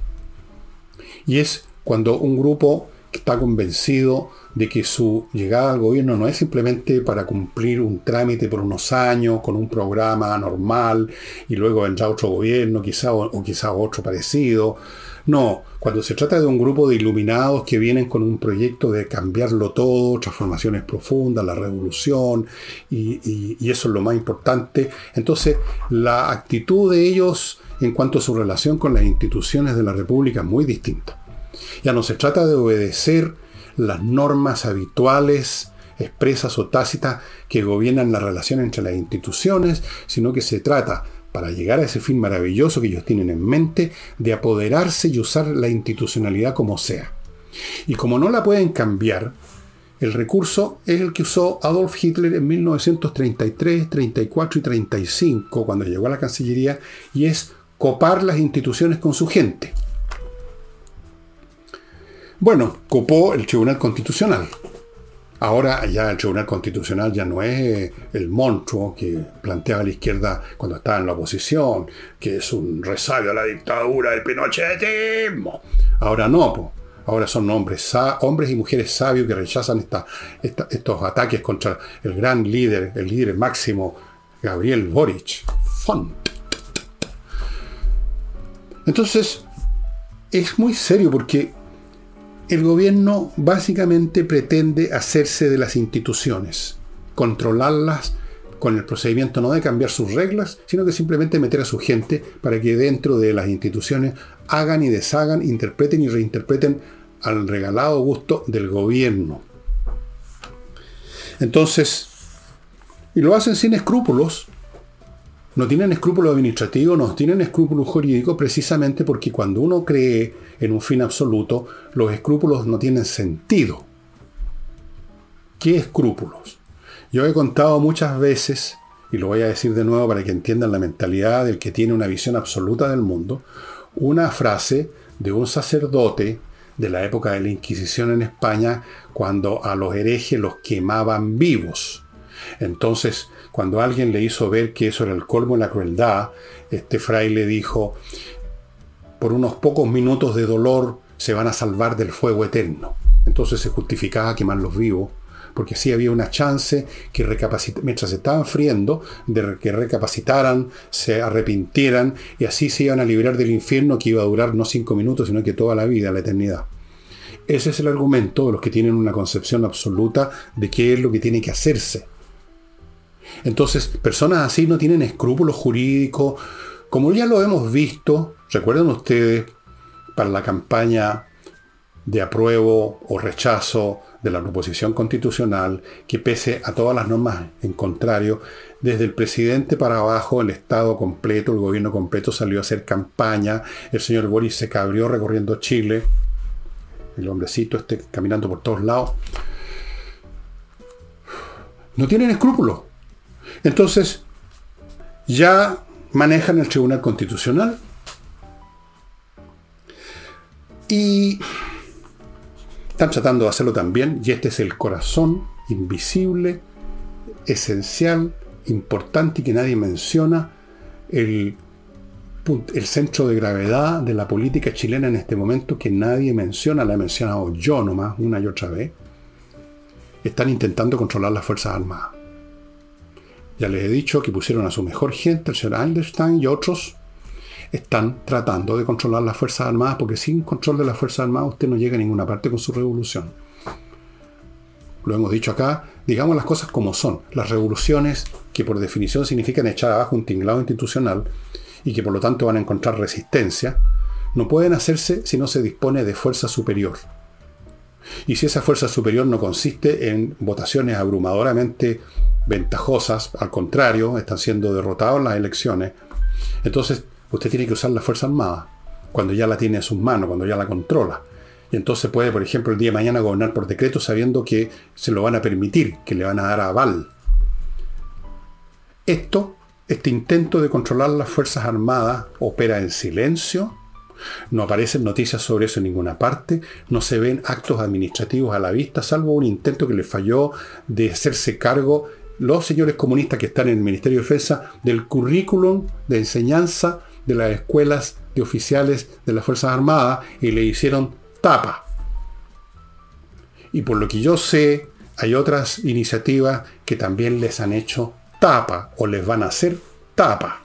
Y es cuando un grupo está convencido de que su llegada al gobierno no es simplemente para cumplir un trámite por unos años, con un programa normal, y luego vendrá otro gobierno, quizá, o, o quizá otro parecido, no, cuando se trata de un grupo de iluminados que vienen con un proyecto de cambiarlo todo, transformaciones profundas, la revolución, y, eso es lo más importante, entonces la actitud de ellos en cuanto a su relación con las instituciones de la República es muy distinta. Ya no se trata de obedecer las normas habituales, expresas o tácitas que gobiernan la relación entre las instituciones, sino que se trata para llegar a ese fin maravilloso que ellos tienen en mente, de apoderarse y usar la institucionalidad como sea. Y como no la pueden cambiar, el recurso es el que usó Adolf Hitler en 1933, 34 y 35, cuando llegó a la Cancillería, y es copar las instituciones con su gente. Bueno, copó el Tribunal Constitucional. Ahora ya el Tribunal Constitucional ya no es el monstruo que planteaba la izquierda cuando estaba en la oposición, que es un resabio a la dictadura del pinochetismo. Ahora no, Ahora son hombres, hombres y mujeres sabios que rechazan estos ataques contra el gran líder, el líder máximo, Gabriel Boric. Entonces, es muy serio porque el gobierno básicamente pretende hacerse de las instituciones, controlarlas con el procedimiento no de cambiar sus reglas, sino que simplemente meter a su gente para que dentro de las instituciones hagan y deshagan, interpreten y reinterpreten al regalado gusto del gobierno. Entonces, y lo hacen sin escrúpulos, no tienen escrúpulos administrativos, no tienen escrúpulos jurídicos, precisamente porque cuando uno cree en un fin absoluto, los escrúpulos no tienen sentido. ¿Qué escrúpulos? Yo he contado muchas veces, y lo voy a decir de nuevo para que entiendan la mentalidad del que tiene una visión absoluta del mundo, una frase de un sacerdote de la época de la Inquisición en España, cuando a los herejes los quemaban vivos. Entonces, cuando alguien le hizo ver que eso era el colmo de la crueldad, este fraile dijo, por unos pocos minutos de dolor se van a salvar del fuego eterno. Entonces se justificaba quemarlos vivos porque así había una chance que mientras se estaban friendo, de que recapacitaran, se arrepintieran y así se iban a librar del infierno que iba a durar no cinco minutos, sino que toda la vida, la eternidad. Ese es el argumento de los que tienen una concepción absoluta de qué es lo que tiene que hacerse. Entonces, personas así no tienen escrúpulos jurídicos, como ya lo hemos visto, recuerden ustedes, para la campaña de apruebo o rechazo de la proposición constitucional que pese a todas las normas en contrario, desde el presidente para abajo, el Estado completo, el gobierno completo salió a hacer campaña, el señor Boris se cabrió recorriendo Chile, el hombrecito este caminando por todos lados. No tienen escrúpulos. Entonces, ya manejan el Tribunal Constitucional y están tratando de hacerlo también, y este es el corazón invisible, esencial, importante y que nadie menciona, el, el centro de gravedad de la política chilena en este momento que nadie menciona, la he mencionado yo nomás una y otra vez, están intentando controlar las Fuerzas Armadas. Ya les he dicho que pusieron a su mejor gente, el señor Einstein y otros, están tratando de controlar las Fuerzas Armadas, porque sin control de las Fuerzas Armadas usted no llega a ninguna parte con su revolución. Lo hemos dicho acá, digamos las cosas como son. Las revoluciones, que por definición significan echar abajo un tinglado institucional y que por lo tanto van a encontrar resistencia, no pueden hacerse si no se dispone de fuerza superior. Y si esa fuerza superior no consiste en votaciones abrumadoramente ventajosas, al contrario, están siendo derrotados en las elecciones, entonces usted tiene que usar la Fuerza Armada, cuando ya la tiene en sus manos, cuando ya la controla. Y entonces puede, por ejemplo, el día de mañana gobernar por decreto sabiendo que se lo van a permitir, que le van a dar aval. Esto, este intento de controlar las Fuerzas Armadas, opera en silencio. No aparecen noticias sobre eso en ninguna parte, no se ven actos administrativos a la vista, salvo un intento que le falló de hacerse cargo los señores comunistas que están en el Ministerio de Defensa del currículum de enseñanza de las escuelas de oficiales de las Fuerzas Armadas y le hicieron tapa. Y por lo que yo sé, hay otras iniciativas que también les han hecho tapa o les van a hacer tapa.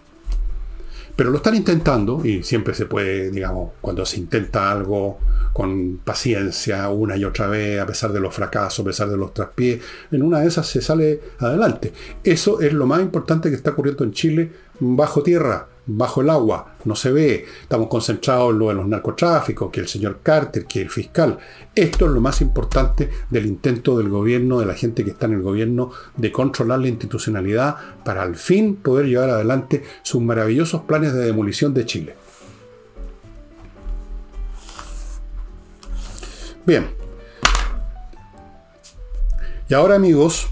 Pero lo están intentando y siempre se puede, digamos, cuando se intenta algo con paciencia una y otra vez, a pesar de los fracasos, a pesar de los traspiés, en una de esas se sale adelante. Eso es lo más importante que está ocurriendo en Chile bajo tierra bajo el agua, no se ve. Estamos concentrados en lo de los narcotráficos, que el señor Carter, que el fiscal. Esto es lo más importante del intento del gobierno, de la gente que está en el gobierno, de controlar la institucionalidad para al fin poder llevar adelante sus maravillosos planes de demolición de Chile. Bien. Y ahora amigos,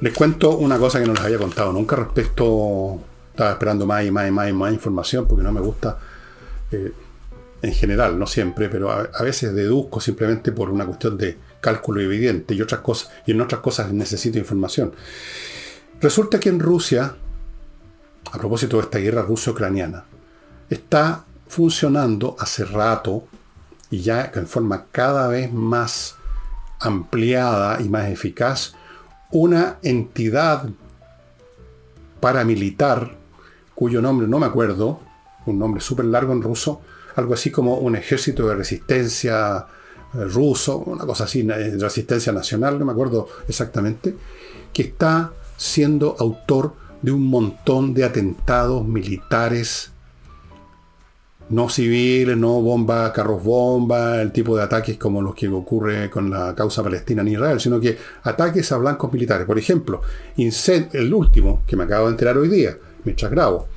les cuento una cosa que no les había contado nunca respecto estaba esperando más y más y más y más información porque no me gusta eh, en general, no siempre, pero a, veces deduzco simplemente por una cuestión de cálculo evidente y otras cosas, y en otras cosas necesito información. Resulta que en Rusia, a propósito de esta guerra ruso-ucraniana, está funcionando hace rato y ya en forma cada vez más ampliada y más eficaz, una entidad paramilitar, cuyo nombre no me acuerdo, un nombre súper largo en ruso, algo así como un ejército de resistencia eh, ruso, una cosa así, eh, resistencia nacional, no me acuerdo exactamente, que está siendo autor de un montón de atentados militares no civiles, no bomba, carros bomba, el tipo de ataques como los que ocurre con la causa palestina en Israel, sino que ataques a blancos militares. Por ejemplo, el último que me acabo de enterar hoy día, mientras grabo,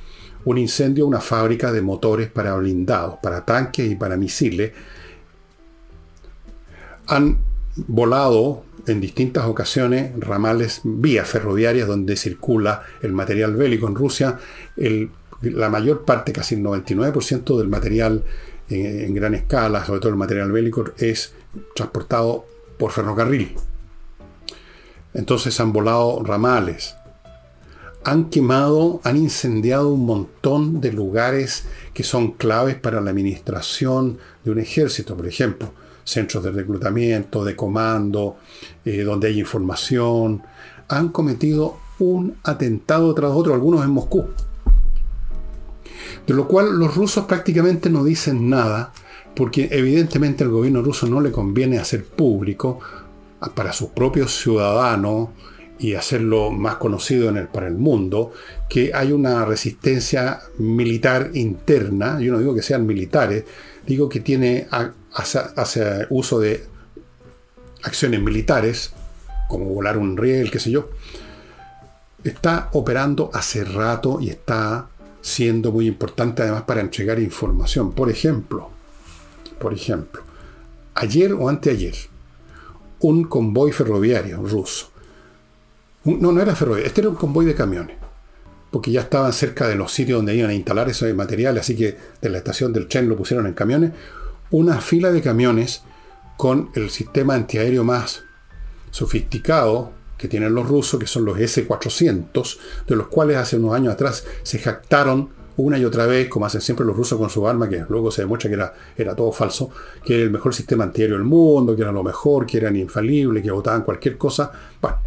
un incendio una fábrica de motores para blindados, para tanques y para misiles. Han volado en distintas ocasiones ramales, vías ferroviarias donde circula el material bélico en Rusia. La mayor parte, casi el 99% del material en, gran escala, sobre todo el material bélico, es transportado por ferrocarril. Entonces han volado ramales, han quemado, han incendiado un montón de lugares que son claves para la administración de un ejército, por ejemplo, centros de reclutamiento, de comando, eh, donde hay información. Han cometido un atentado tras otro, algunos en Moscú. De lo cual los rusos prácticamente no dicen nada, porque evidentemente al gobierno ruso no le conviene hacer público para sus propios ciudadanos y hacerlo más conocido para el mundo, que hay una resistencia militar interna, yo no digo que sean militares, digo que tiene hace, uso de acciones militares, como volar un riel, qué sé yo, está operando hace rato y está siendo muy importante además para entregar información. Por ejemplo, por ejemplo, ayer o anteayer, un convoy ferroviario ruso, no, no era ferroviario, este era un convoy de camiones, porque ya estaban cerca de los sitios donde iban a instalar ese material, así que de la estación del tren lo pusieron en camiones, una fila de camiones con el sistema antiaéreo más sofisticado que tienen los rusos, que son los S-400, de los cuales hace unos años atrás se jactaron una y otra vez, como hacen siempre los rusos con su arma, que luego se demuestra que era, todo falso, que era el mejor sistema antiaéreo del mundo, que era lo mejor, que eran infalibles, que votaban cualquier cosa. Bueno,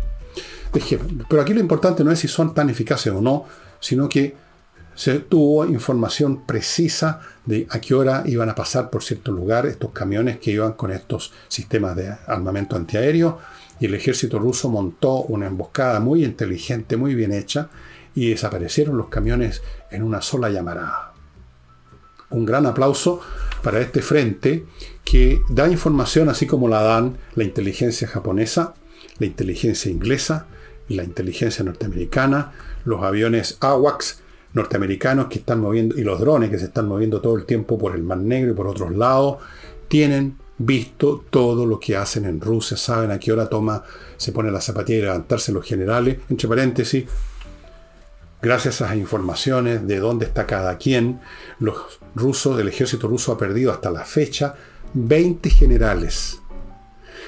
pero aquí lo importante no es si son tan eficaces o no, sino que se tuvo información precisa de a qué hora iban a pasar por cierto lugar estos camiones que iban con estos sistemas de armamento antiaéreo y el ejército ruso montó una emboscada muy inteligente, muy bien hecha, y desaparecieron los camiones en una sola llamarada. Un gran aplauso para este frente que da información así como la dan la inteligencia japonesa, la inteligencia inglesa, la inteligencia norteamericana, los aviones AWACS norteamericanos que están moviendo y los drones que se están moviendo todo el tiempo por el Mar Negro y por otros lados, tienen visto todo lo que hacen en Rusia, saben a qué hora toma, se pone la zapatilla y levantarse los generales, entre paréntesis, gracias a esas informaciones de dónde está cada quien, los rusos, el ejército ruso ha perdido hasta la fecha 20 generales.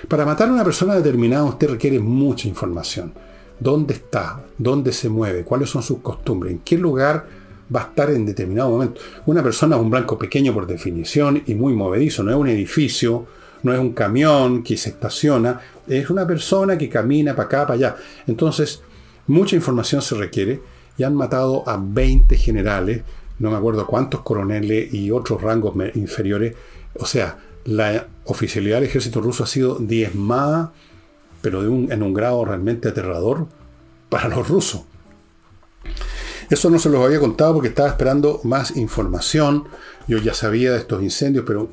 Para matar a una persona determinada usted requiere mucha información. ¿Dónde está? ¿Dónde se mueve? ¿Cuáles son sus costumbres? ¿En qué lugar va a estar en determinado momento. Una persona es un blanco pequeño por definición y muy movedizo, no es un edificio, no es un camión que se estaciona, es una persona que camina para acá, para allá. Entonces, mucha información se requiere y han matado a 20 generales, no me acuerdo cuántos coroneles y otros rangos inferiores. O sea, la oficialidad del ejército ruso ha sido diezmada, pero de un, en un grado realmente aterrador para los rusos. Eso no se los había contado porque estaba esperando más información. Yo ya sabía de estos incendios, pero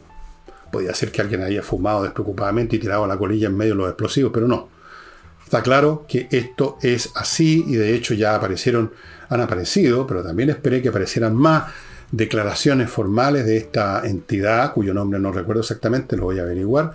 podía ser que alguien haya fumado despreocupadamente y tirado la colilla en medio de los explosivos, pero no. Está claro que esto es así y de hecho ya aparecieron, han aparecido, pero también esperé que aparecieran más declaraciones formales de esta entidad, cuyo nombre no recuerdo exactamente, lo voy a averiguar,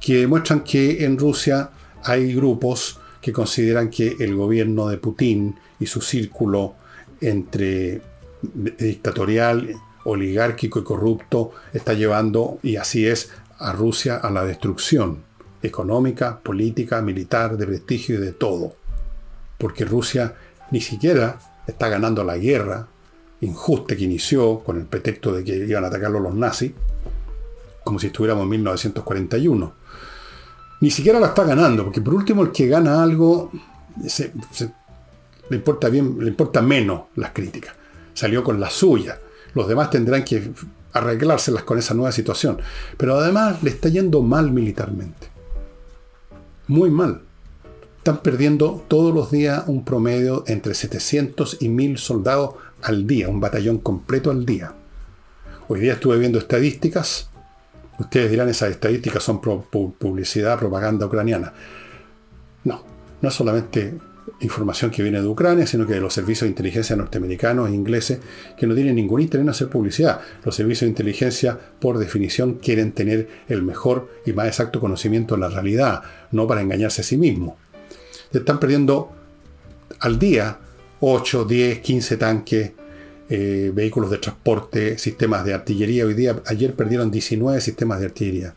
que demuestran que en Rusia hay grupos que consideran que el gobierno de Putin y su círculo entre dictatorial, oligárquico y corrupto está llevando, y así es, a Rusia a la destrucción económica, política, militar, de prestigio y de todo. Porque Rusia ni siquiera está ganando la guerra injusta que inició con el pretexto de que iban a atacarlo los nazis, como si estuviéramos en 1941. Ni siquiera la está ganando, porque por último el que gana algo le, importa bien, le importa menos las críticas. Salió con la suya. Los demás tendrán que arreglárselas con esa nueva situación. Pero además le está yendo mal militarmente. Muy mal. Están perdiendo todos los días un promedio entre 700 y 1000 soldados al día, un batallón completo al día. Hoy día estuve viendo estadísticas. Ustedes dirán, esas estadísticas son publicidad, propaganda ucraniana. No, no es solamente información que viene de Ucrania, sino que de los servicios de inteligencia norteamericanos e ingleses, que no tienen ningún interés en hacer publicidad. Los servicios de inteligencia, por definición, quieren tener el mejor y más exacto conocimiento de la realidad, no para engañarse a sí mismos. Están perdiendo al día 8, 10, 15 tanques, eh, vehículos de transporte, sistemas de artillería. Hoy día, ayer perdieron 19 sistemas de artillería.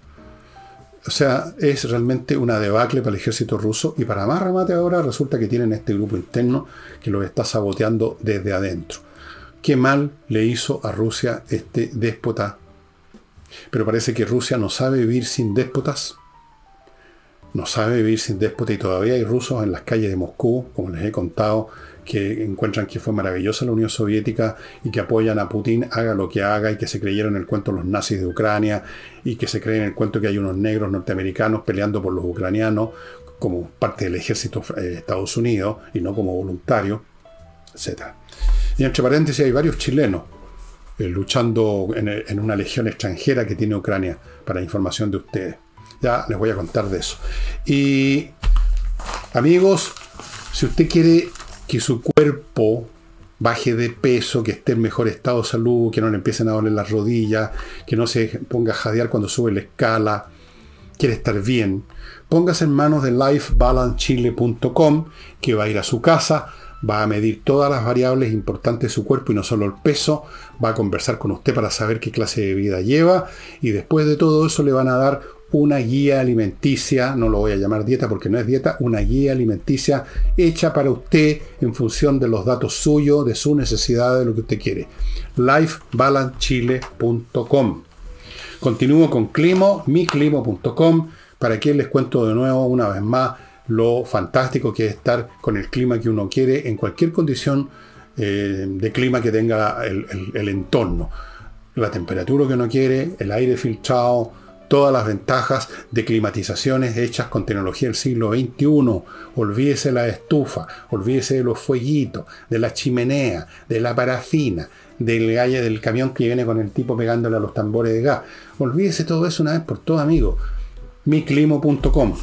O sea, es realmente una debacle para el ejército ruso y para más remate ahora resulta que tienen este grupo interno que lo está saboteando desde adentro. Qué mal le hizo a Rusia este déspota. Pero parece que Rusia no sabe vivir sin déspotas. No sabe vivir sin déspota y todavía hay rusos en las calles de Moscú, como les he contado, que encuentran que fue maravillosa la Unión Soviética y que apoyan a Putin, haga lo que haga, y que se creyeron el cuento los nazis de Ucrania, y que se creen el cuento que hay unos negros norteamericanos peleando por los ucranianos como parte del ejército de Estados Unidos y no como voluntarios, etc. Y entre paréntesis hay varios chilenos eh, luchando en, en una legión extranjera que tiene Ucrania, para información de ustedes. Ya les voy a contar de eso. Y amigos, si usted quiere que su cuerpo baje de peso, que esté en mejor estado de salud, que no le empiecen a doler las rodillas, que no se ponga a jadear cuando sube la escala, quiere estar bien, póngase en manos de lifebalancechile.com, que va a ir a su casa, va a medir todas las variables importantes de su cuerpo y no solo el peso, va a conversar con usted para saber qué clase de vida lleva y después de todo eso le van a dar una guía alimenticia, no lo voy a llamar dieta porque no es dieta, una guía alimenticia hecha para usted en función de los datos suyos, de su necesidad, de lo que usted quiere. lifebalancechile.com. Continúo con Climo, miclimo.com, para que les cuento de nuevo una vez más lo fantástico que es estar con el clima que uno quiere en cualquier condición eh, de clima que tenga el entorno. La temperatura que uno quiere, el aire filtrado, todas las ventajas de climatizaciones hechas con tecnología del siglo XXI. Olvídese la estufa, olvídese de los fueguitos, de la chimenea, de la parafina, del galle del camión que viene con el tipo pegándole a los tambores de gas. Olvídese todo eso una vez por todo, amigo. miclimo.com.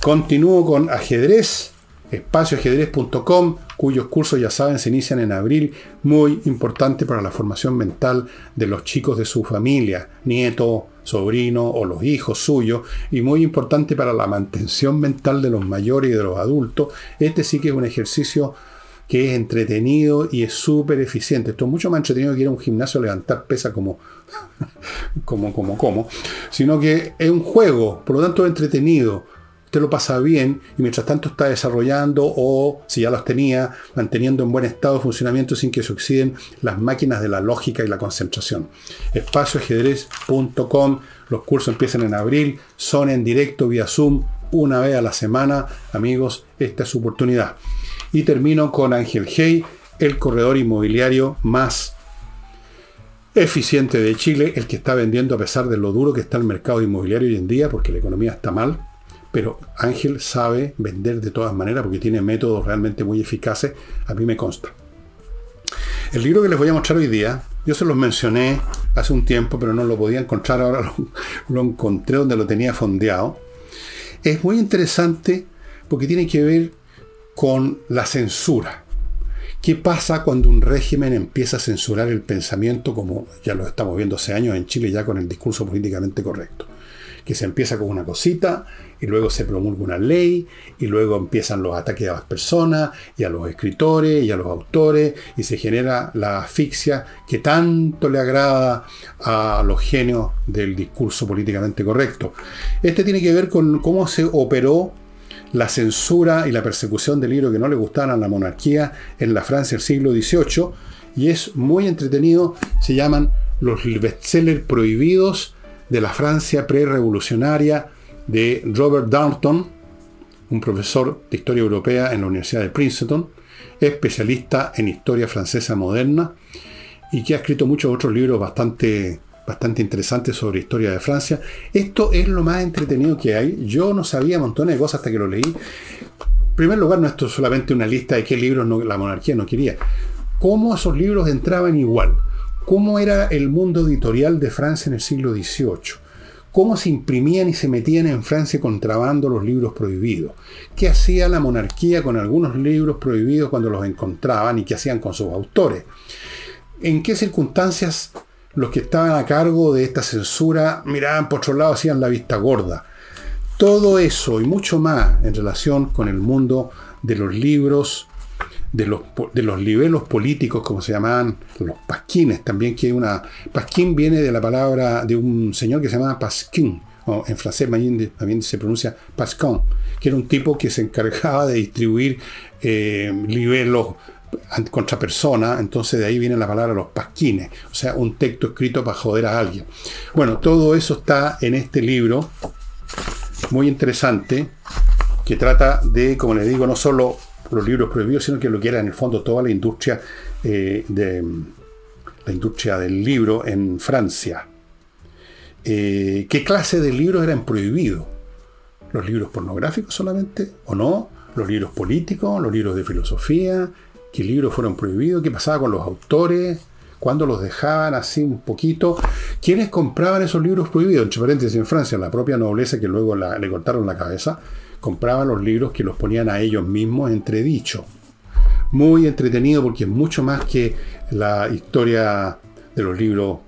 Continúo con ajedrez, espacioajedrez.com, cuyos cursos, ya saben, se inician en abril, muy importante para la formación mental de los chicos de su familia, nieto, sobrino o los hijos suyos, y muy importante para la mantención mental de los mayores y de los adultos. Este sí que es un ejercicio que es entretenido y es súper eficiente. Esto es mucho más entretenido que ir a un gimnasio a levantar pesa como, como, como, como, sino que es un juego, por lo tanto es entretenido usted lo pasa bien y mientras tanto está desarrollando o, si ya los tenía, manteniendo en buen estado de funcionamiento sin que se oxiden las máquinas de la lógica y la concentración. Espacioajedrez.com, los cursos empiezan en abril, son en directo vía Zoom una vez a la semana. Amigos, esta es su oportunidad. Y termino con Ángel Hey, el corredor inmobiliario más eficiente de Chile, el que está vendiendo a pesar de lo duro que está el mercado inmobiliario hoy en día, porque la economía está mal pero Ángel sabe vender de todas maneras porque tiene métodos realmente muy eficaces, a mí me consta. El libro que les voy a mostrar hoy día, yo se los mencioné hace un tiempo, pero no lo podía encontrar, ahora lo, encontré donde lo tenía fondeado. Es muy interesante porque tiene que ver con la censura. ¿Qué pasa cuando un régimen empieza a censurar el pensamiento, como ya lo estamos viendo hace años en Chile, ya con el discurso políticamente correcto? Que se empieza con una cosita y luego se promulga una ley, y luego empiezan los ataques a las personas, y a los escritores, y a los autores, y se genera la asfixia que tanto le agrada a los genios del discurso políticamente correcto. Este tiene que ver con cómo se operó la censura y la persecución del libro que no le gustaban a la monarquía en la Francia del siglo XVIII, y es muy entretenido, se llaman los bestsellers prohibidos de la Francia prerevolucionaria de Robert Darnton, un profesor de historia europea en la Universidad de Princeton, especialista en historia francesa moderna y que ha escrito muchos otros libros bastante, bastante interesantes sobre historia de Francia. Esto es lo más entretenido que hay. Yo no sabía montones de cosas hasta que lo leí. En primer lugar, no esto es solamente una lista de qué libros la monarquía no quería. Cómo esos libros entraban igual. Cómo era el mundo editorial de Francia en el siglo XVIII cómo se imprimían y se metían en Francia contrabando los libros prohibidos, qué hacía la monarquía con algunos libros prohibidos cuando los encontraban y qué hacían con sus autores, en qué circunstancias los que estaban a cargo de esta censura miraban por otro lado, hacían la vista gorda. Todo eso y mucho más en relación con el mundo de los libros, de los, de los libelos políticos, como se llamaban, los pasquines también, que una... Pasquín viene de la palabra de un señor que se llamaba Pasquin, o en francés también, se pronuncia Pascon, que era un tipo que se encargaba de distribuir eh, libelos contra personas, entonces de ahí viene la palabra los pasquines, o sea, un texto escrito para joder a alguien. Bueno, todo eso está en este libro, muy interesante, que trata de, como le digo, no solo los libros prohibidos, sino que lo que era en el fondo toda la industria eh, de la industria del libro en Francia. Eh, ¿Qué clase de libros eran prohibidos? ¿Los libros pornográficos solamente o no? ¿Los libros políticos? ¿Los libros de filosofía? ¿Qué libros fueron prohibidos? ¿Qué pasaba con los autores? ¿Cuándo los dejaban así un poquito? ¿Quiénes compraban esos libros prohibidos? Entre paréntesis, en Francia, la propia nobleza que luego le cortaron la cabeza, compraban los libros que los ponían a ellos mismos entredicho. Muy entretenido porque es mucho más que la historia de los libros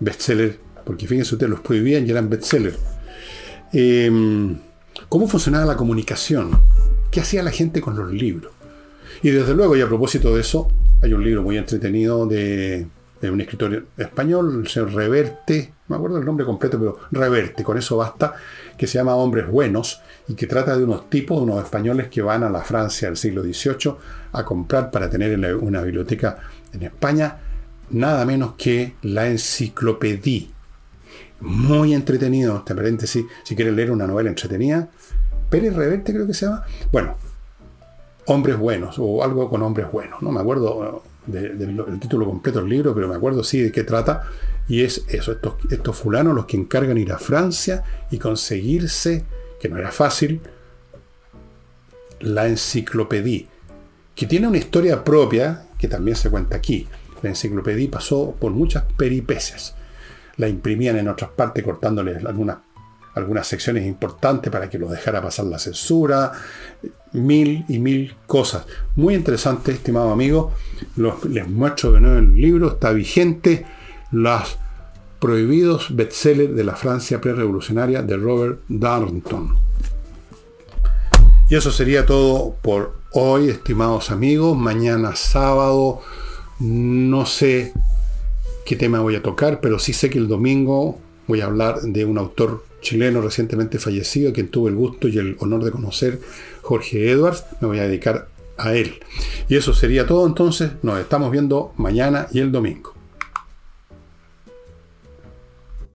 bestseller, porque fíjense ustedes, los prohibían y eran bestsellers. Em, ¿Cómo funcionaba la comunicación? ¿Qué hacía la gente con los libros? Y desde luego, y a propósito de eso, hay un libro muy entretenido de, de un escritor español, el señor Reverte, no me acuerdo el nombre completo, pero Reverte, con eso basta, que se llama Hombres Buenos y que trata de unos tipos, unos españoles que van a la Francia del siglo XVIII a comprar para tener en una biblioteca en España nada menos que la enciclopedia. Muy entretenido, este paréntesis, si quieres leer una novela entretenida. Pérez Reverte creo que se llama. Bueno, Hombres Buenos o algo con Hombres Buenos, no me acuerdo del título completo del libro, pero me acuerdo sí de qué trata. Y es eso, estos, estos fulanos los que encargan ir a Francia y conseguirse que no era fácil, la enciclopedia, que tiene una historia propia, que también se cuenta aquí. La enciclopedia pasó por muchas peripecias. La imprimían en otras partes cortándoles algunas, algunas secciones importantes para que lo dejara pasar la censura, mil y mil cosas. Muy interesante, estimado amigo. les muestro de nuevo el libro, está vigente. Las prohibidos bestsellers de la Francia prerevolucionaria de Robert Darnton. Y eso sería todo por hoy, estimados amigos. Mañana sábado, no sé qué tema voy a tocar, pero sí sé que el domingo voy a hablar de un autor chileno recientemente fallecido, quien tuve el gusto y el honor de conocer, Jorge Edwards. Me voy a dedicar a él. Y eso sería todo entonces. Nos estamos viendo mañana y el domingo.